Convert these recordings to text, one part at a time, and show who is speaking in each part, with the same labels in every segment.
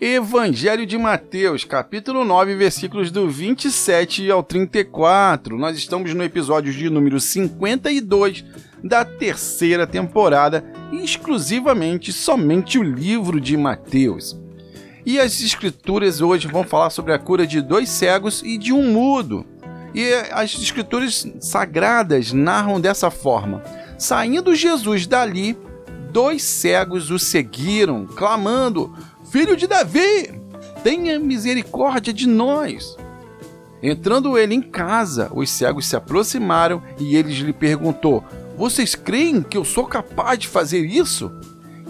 Speaker 1: Evangelho de Mateus, capítulo 9, versículos do 27 ao 34. Nós estamos no episódio de número 52 da terceira temporada, exclusivamente somente o livro de Mateus. E as escrituras hoje vão falar sobre a cura de dois cegos e de um mudo. E as escrituras sagradas narram dessa forma: Saindo Jesus dali, dois cegos o seguiram, clamando: Filho de Davi, tenha misericórdia de nós. Entrando ele em casa, os cegos se aproximaram e eles lhe perguntou: Vocês creem que eu sou capaz de fazer isso?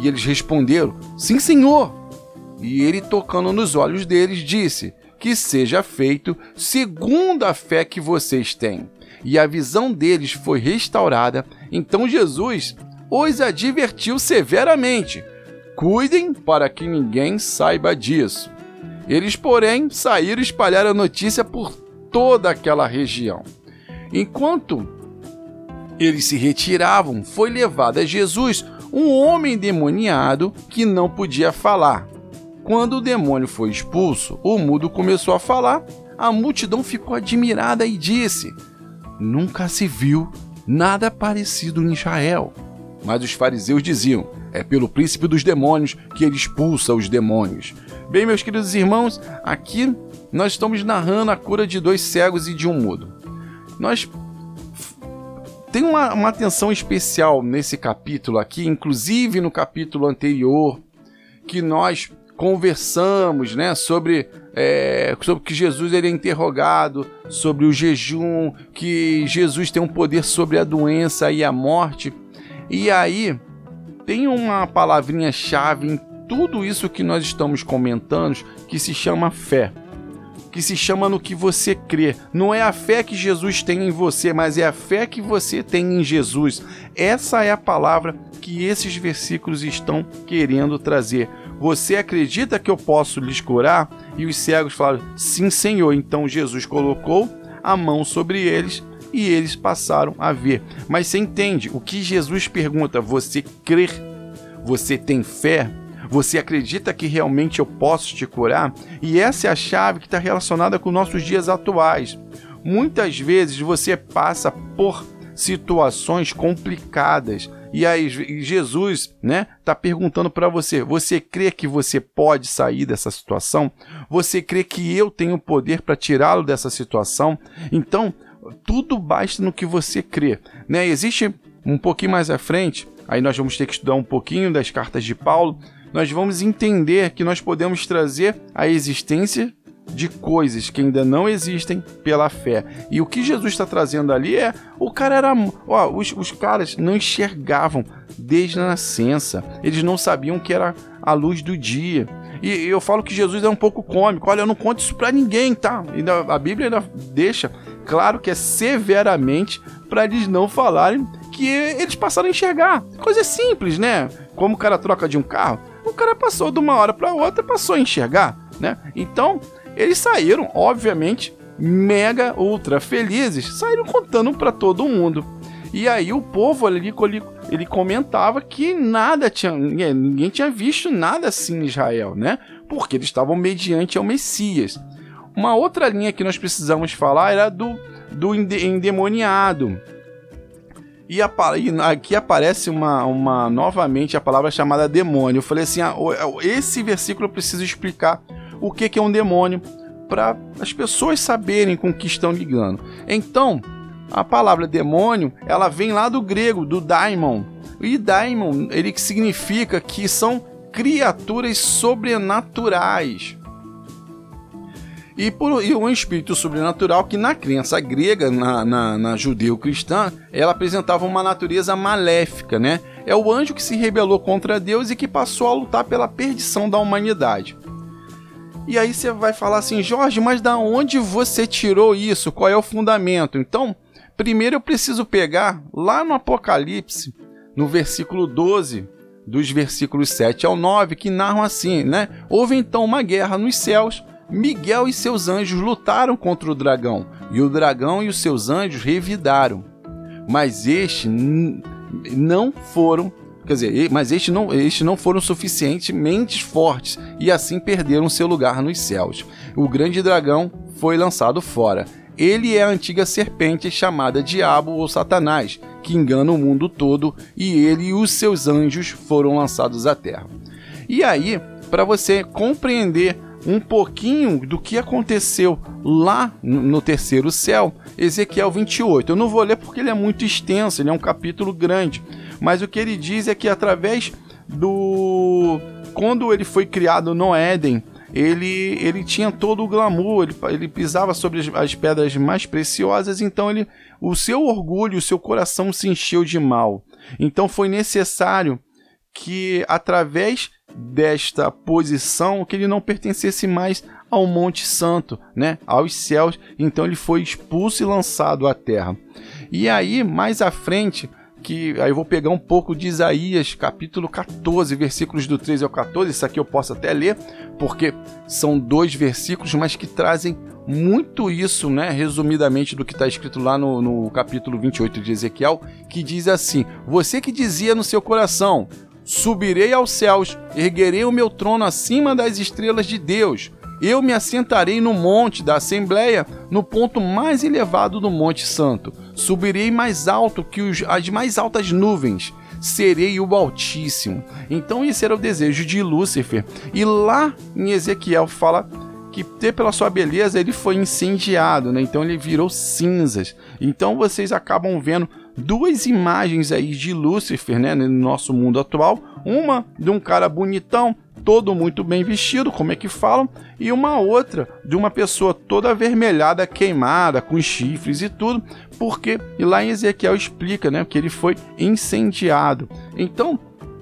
Speaker 1: E eles responderam: Sim, senhor. E ele, tocando nos olhos deles, disse: Que seja feito segundo a fé que vocês têm. E a visão deles foi restaurada. Então Jesus os advertiu severamente Cuidem para que ninguém saiba disso. Eles, porém, saíram e espalharam a notícia por toda aquela região. Enquanto eles se retiravam, foi levado a Jesus um homem endemoniado que não podia falar. Quando o demônio foi expulso, o mudo começou a falar. A multidão ficou admirada e disse: Nunca se viu nada parecido em Israel. Mas os fariseus diziam: é pelo príncipe dos demônios que ele expulsa os demônios. Bem, meus queridos irmãos, aqui nós estamos narrando a cura de dois cegos e de um mudo. Nós tem uma, uma atenção especial nesse capítulo aqui, inclusive no capítulo anterior, que nós conversamos né, sobre, é, sobre que Jesus ele é interrogado, sobre o jejum, que Jesus tem um poder sobre a doença e a morte. E aí tem uma palavrinha-chave em tudo isso que nós estamos comentando que se chama fé. Que se chama no que você crê. Não é a fé que Jesus tem em você, mas é a fé que você tem em Jesus. Essa é a palavra que esses versículos estão querendo trazer. Você acredita que eu posso lhes curar? E os cegos falaram: Sim, Senhor. Então Jesus colocou a mão sobre eles e eles passaram a ver. Mas você entende o que Jesus pergunta? Você crê? Você tem fé? Você acredita que realmente eu posso te curar? E essa é a chave que está relacionada com nossos dias atuais. Muitas vezes você passa por situações complicadas e aí Jesus, né, tá perguntando para você: você crê que você pode sair dessa situação? Você crê que eu tenho poder para tirá-lo dessa situação? Então, tudo basta no que você crê. Né? Existe um pouquinho mais à frente, aí nós vamos ter que estudar um pouquinho das cartas de Paulo, nós vamos entender que nós podemos trazer a existência de coisas que ainda não existem pela fé. E o que Jesus está trazendo ali é: o cara era. Ó, os, os caras não enxergavam desde a nascença, eles não sabiam que era a luz do dia. E eu falo que Jesus é um pouco cômico. Olha, eu não conto isso para ninguém, tá? a Bíblia ainda deixa claro que é severamente para eles não falarem que eles passaram a enxergar. Coisa simples, né? Como o cara troca de um carro, o cara passou de uma hora para outra, passou a enxergar, né? Então, eles saíram, obviamente, mega ultra felizes, saíram contando para todo mundo. E aí o povo ali ele, ele comentava que nada tinha, ninguém tinha visto nada assim em Israel, né? Porque eles estavam mediante ao Messias. Uma outra linha que nós precisamos falar era do, do endemoniado. E aqui aparece uma, uma novamente a palavra chamada demônio. Eu falei assim: ah, esse versículo eu preciso explicar o que, que é um demônio para as pessoas saberem com que estão ligando. Então, a palavra demônio ela vem lá do grego, do daimon. E daimon ele significa que são criaturas sobrenaturais e, por, e um espírito sobrenatural que na crença grega, na, na, na judeu-cristã, ela apresentava uma natureza maléfica, né? É o anjo que se rebelou contra Deus e que passou a lutar pela perdição da humanidade. E aí você vai falar assim, Jorge, mas da onde você tirou isso? Qual é o fundamento? Então, primeiro eu preciso pegar lá no Apocalipse, no versículo 12, dos versículos 7 ao 9, que narram assim, né? Houve então uma guerra nos céus Miguel e seus anjos lutaram contra o dragão, e o dragão e os seus anjos revidaram. Mas estes não foram quer dizer, mas estes não, estes não foram suficientemente fortes e assim perderam seu lugar nos céus. O grande dragão foi lançado fora. Ele é a antiga serpente chamada Diabo ou Satanás, que engana o mundo todo, e ele e os seus anjos foram lançados à terra. E aí, para você compreender um pouquinho do que aconteceu lá no terceiro céu, Ezequiel 28. Eu não vou ler porque ele é muito extenso, ele é um capítulo grande, mas o que ele diz é que através do quando ele foi criado no Éden, ele, ele tinha todo o glamour, ele, ele pisava sobre as, as, pedras mais preciosas, então ele, o seu orgulho, o seu coração se encheu de mal. Então foi necessário que, através desta posição, que ele não pertencesse mais ao Monte Santo, né, aos céus, então ele foi expulso e lançado à terra. E aí, mais à frente, que aí eu vou pegar um pouco de Isaías, capítulo 14, versículos do 13 ao 14. Isso aqui eu posso até ler, porque são dois versículos, mas que trazem muito isso, né, resumidamente, do que está escrito lá no, no capítulo 28 de Ezequiel, que diz assim: Você que dizia no seu coração: Subirei aos céus, erguerei o meu trono acima das estrelas de Deus. Eu me assentarei no monte da Assembleia, no ponto mais elevado do Monte Santo. Subirei mais alto que os, as mais altas nuvens. Serei o Altíssimo. Então, esse era o desejo de Lúcifer. E lá em Ezequiel fala que pela sua beleza ele foi incendiado, né? Então ele virou cinzas. Então vocês acabam vendo duas imagens aí de Lúcifer, né, no nosso mundo atual. Uma de um cara bonitão, todo muito bem vestido, como é que falam, e uma outra de uma pessoa toda avermelhada, queimada, com chifres e tudo, porque e lá em Ezequiel explica, né, que ele foi incendiado. Então,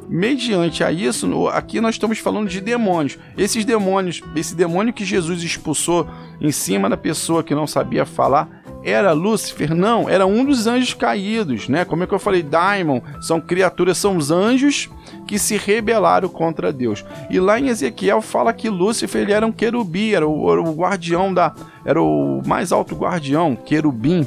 Speaker 1: mediante a isso, aqui nós estamos falando de demônios. Esses demônios, esse demônio que Jesus expulsou em cima da pessoa que não sabia falar, era Lúcifer? Não, era um dos anjos caídos, né? Como é que eu falei? Daimon são criaturas, são os anjos que se rebelaram contra Deus. E lá em Ezequiel fala que Lúcifer ele era um querubim, era o, o guardião da, era o mais alto guardião, querubim.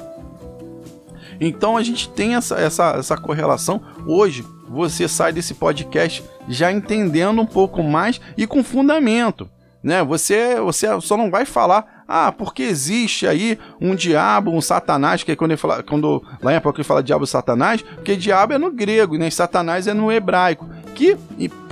Speaker 1: Então a gente tem essa, essa, essa correlação. Hoje você sai desse podcast já entendendo um pouco mais e com fundamento. Né? Você, você só não vai falar ah, porque existe aí um diabo, um satanás, que é quando fala, quando lá em Apocalipse fala diabo e satanás, porque diabo é no grego, né? Satanás é no hebraico, que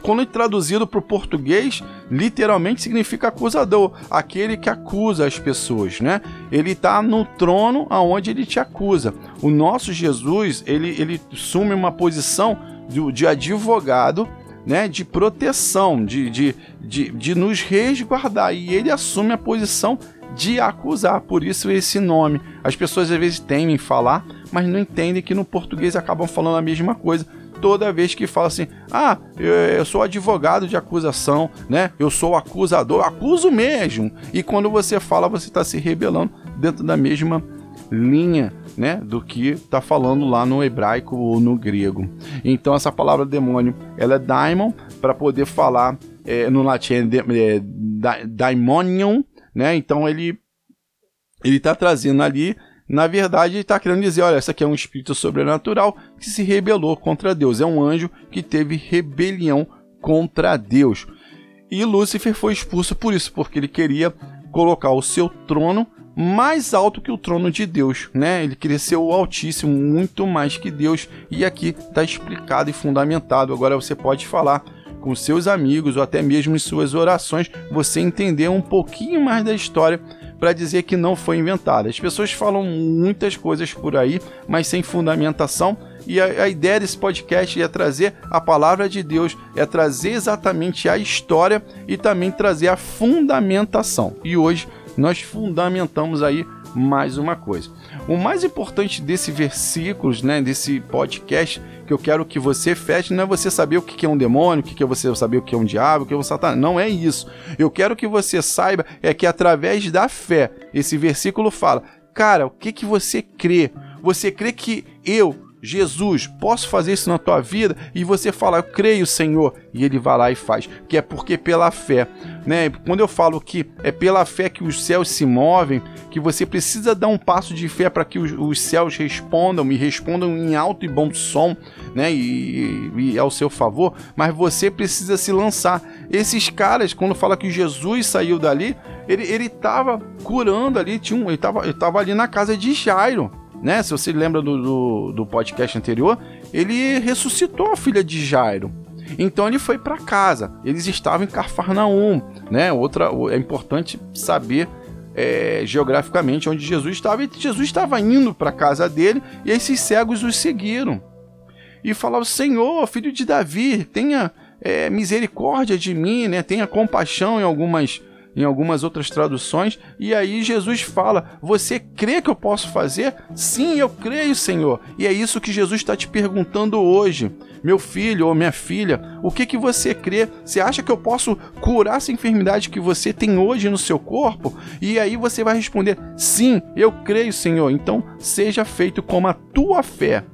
Speaker 1: quando é traduzido para o português, literalmente significa acusador, aquele que acusa as pessoas, né? Ele está no trono aonde ele te acusa. O nosso Jesus, ele, ele assume uma posição de, de advogado né, de proteção, de, de, de, de nos resguardar. E ele assume a posição de acusar, por isso esse nome. As pessoas às vezes temem falar, mas não entendem que no português acabam falando a mesma coisa. Toda vez que fala assim, ah, eu sou advogado de acusação, né? Eu sou acusador, acuso mesmo. E quando você fala, você está se rebelando dentro da mesma linha, né, do que está falando lá no hebraico ou no grego. Então essa palavra demônio, ela é daimon para poder falar é, no latim é, é, daimonium, né? Então ele ele está trazendo ali, na verdade, ele está querendo dizer, olha, esse aqui é um espírito sobrenatural que se rebelou contra Deus, é um anjo que teve rebelião contra Deus. E Lúcifer foi expulso por isso, porque ele queria colocar o seu trono mais alto que o trono de Deus, né? Ele queria ser o Altíssimo, muito mais que Deus. E aqui está explicado e fundamentado. Agora você pode falar com seus amigos ou até mesmo em suas orações, você entender um pouquinho mais da história para dizer que não foi inventada. As pessoas falam muitas coisas por aí, mas sem fundamentação. E a, a, ideia desse podcast é trazer a palavra de Deus, é trazer exatamente a história e também trazer a fundamentação. E hoje nós fundamentamos aí mais uma coisa. O mais importante desse versículos, né, desse podcast, que eu quero que você feche, não é você saber o que é um demônio, o que é você saber o que é um diabo, o que é um satanás. Não é isso. Eu quero que você saiba é que através da fé, esse versículo fala, cara, o que que você crê? Você crê que eu Jesus, posso fazer isso na tua vida? E você fala, eu creio, Senhor, e ele vai lá e faz, que é porque pela fé, né? Quando eu falo que é pela fé que os céus se movem, que você precisa dar um passo de fé para que os, os, céus respondam e respondam em alto e bom som, né? E, e, ao seu favor, mas você precisa se lançar. Esses caras, quando fala que Jesus saiu dali, ele ele curando ali, tinha um, ele estava ele tava ali na casa de Jairo né? Se você lembra do, do, do podcast anterior, ele ressuscitou a filha de Jairo. Então ele foi para casa. Eles estavam em Cafarnaum, né? Outra é importante saber é, geograficamente onde Jesus estava. E Jesus estava indo para casa dele e esses cegos os seguiram e falavam: Senhor, filho de Davi, tenha é, misericórdia de mim, né? Tenha compaixão em algumas em algumas outras traduções, e aí Jesus fala: Você crê que eu posso fazer? Sim, eu creio, Senhor. E é isso que Jesus está te perguntando hoje. Meu filho ou minha filha, o que que você crê? Você acha que eu posso curar essa enfermidade que você tem hoje no seu corpo? E aí você vai responder: Sim, eu creio, Senhor. Então seja feito como a tua fé.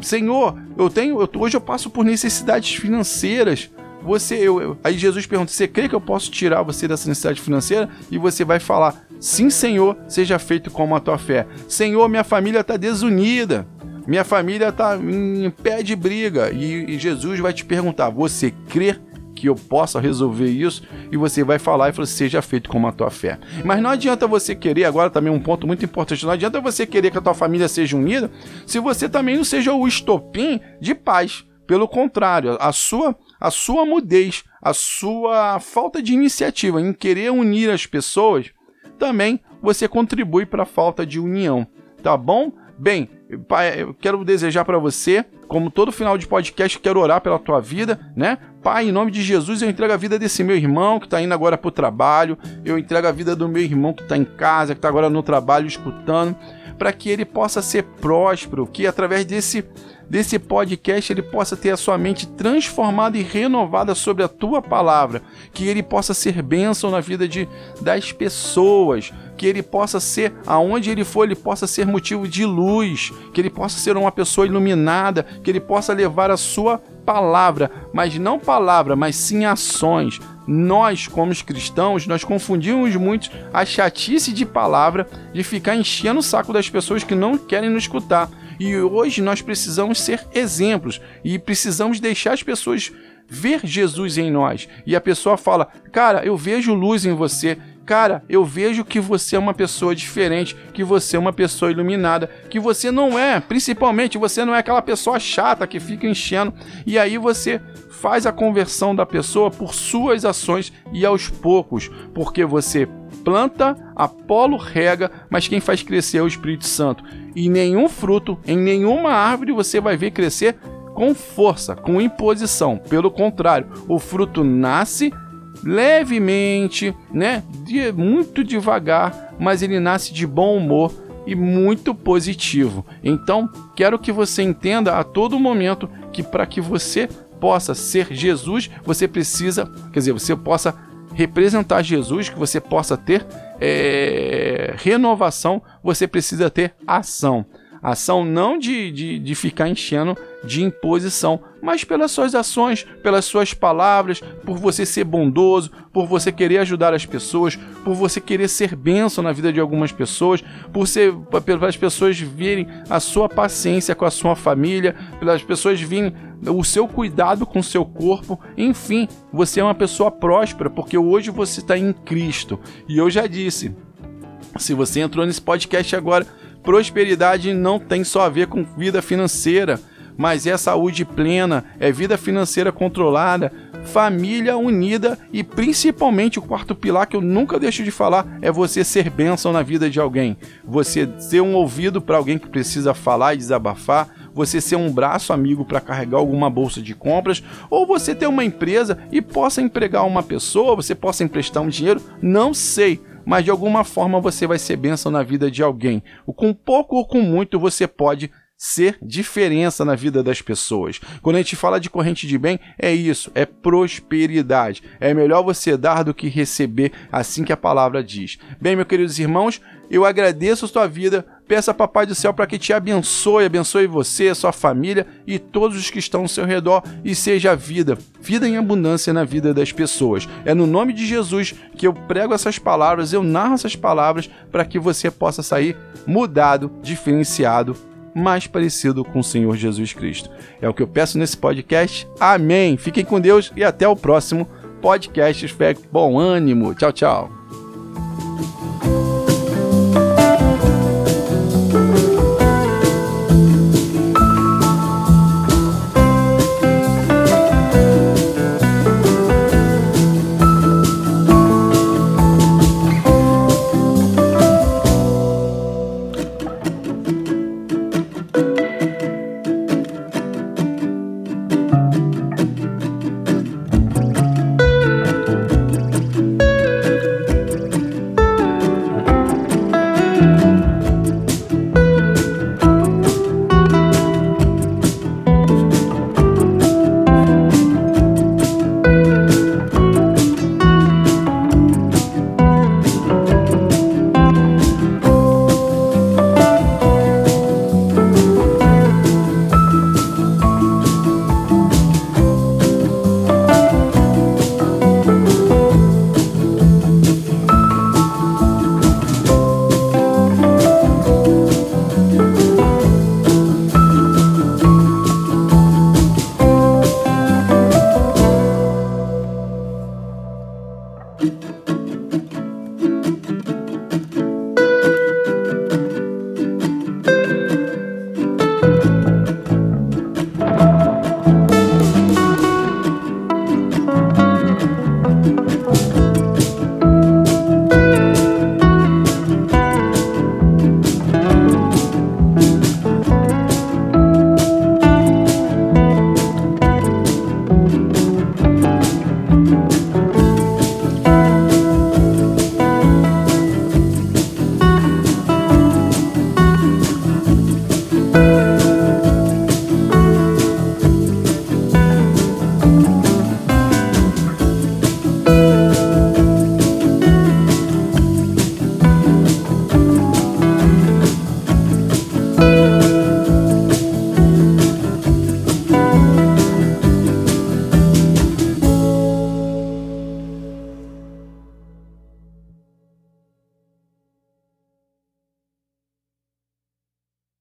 Speaker 1: Senhor, eu tenho, eu, hoje eu passo por necessidades financeiras. Você, eu, eu, aí Jesus pergunta: Você crê que eu posso tirar você dessa necessidade financeira? E você vai falar: Sim, Senhor, seja feito como a tua fé. Senhor, minha família está desunida. Minha família está em pé de briga. E, e Jesus vai te perguntar: Você crê que eu possa resolver isso e você vai falar e falar, seja feito como a tua fé. Mas não adianta você querer, agora também um ponto muito importante, não adianta você querer que a tua família seja unida se você também não seja o estopim de paz. Pelo contrário, a sua a sua mudez, a sua falta de iniciativa em querer unir as pessoas, também você contribui para a falta de união, tá bom? Bem, pai, eu quero desejar para você, como todo final de podcast, quero orar pela tua vida, né? Pai, em nome de Jesus, eu entrego a vida desse meu irmão que está indo agora para o trabalho, eu entrego a vida do meu irmão que está em casa, que está agora no trabalho escutando, para que ele possa ser próspero, que através desse desse podcast ele possa ter a sua mente transformada e renovada sobre a tua palavra, que ele possa ser bênção na vida de, das pessoas, que ele possa ser, aonde ele for, ele possa ser motivo de luz, que ele possa ser uma pessoa iluminada, que ele possa levar a sua palavra, mas não palavra, mas sim ações. Nós, como os cristãos, nós confundimos muito a chatice de palavra de ficar enchendo o saco das pessoas que não querem nos escutar. E hoje nós precisamos ser exemplos e precisamos deixar as pessoas ver Jesus em nós. E a pessoa fala: Cara, eu vejo luz em você. Cara, eu vejo que você é uma pessoa diferente, que você é uma pessoa iluminada, que você não é, principalmente, você não é aquela pessoa chata que fica enchendo. E aí você faz a conversão da pessoa por suas ações e aos poucos, porque você planta, Apolo rega, mas quem faz crescer é o Espírito Santo. E nenhum fruto, em nenhuma árvore você vai ver crescer com força, com imposição. Pelo contrário, o fruto nasce levemente, né? De, muito devagar, mas ele nasce de bom humor e muito positivo. Então, quero que você entenda a todo momento que para que você possa ser Jesus, você precisa, quer dizer, você possa representar Jesus, que você possa ter é, renovação, você precisa ter ação. Ação não de, de, de ficar enchendo de imposição, mas pelas suas ações, pelas suas palavras, por você ser bondoso, por você querer ajudar as pessoas, por você querer ser bênção na vida de algumas pessoas, por ser pelas pessoas verem a sua paciência com a sua família, pelas pessoas virem o seu cuidado com o seu corpo, enfim, você é uma pessoa próspera porque hoje você está em Cristo. E eu já disse, se você entrou nesse podcast agora, prosperidade não tem só a ver com vida financeira, mas é saúde plena, é vida financeira controlada, família unida e principalmente o quarto pilar que eu nunca deixo de falar é você ser bênção na vida de alguém. Você ser um ouvido para alguém que precisa falar e desabafar, você ser um braço amigo para carregar alguma bolsa de compras, ou você ter uma empresa e possa empregar uma pessoa, você possa emprestar um dinheiro, não sei mas de alguma forma você vai ser bênção na vida de alguém. Com pouco ou com muito você pode ser diferença na vida das pessoas. Quando a gente fala de corrente de bem, é isso, é prosperidade. É melhor você dar do que receber, assim que a palavra diz. Bem, meus queridos irmãos, eu agradeço a sua vida, peço a Papai do Céu para que te abençoe, abençoe você, sua família e todos os que estão ao seu redor e seja vida, vida em abundância na vida das pessoas. É no nome de Jesus que eu prego essas palavras, eu narro essas palavras para que você possa sair mudado, diferenciado mais parecido com o Senhor Jesus Cristo. É o que eu peço nesse podcast. Amém. Fiquem com Deus e até o próximo podcast. Espero bom ânimo. Tchau, tchau.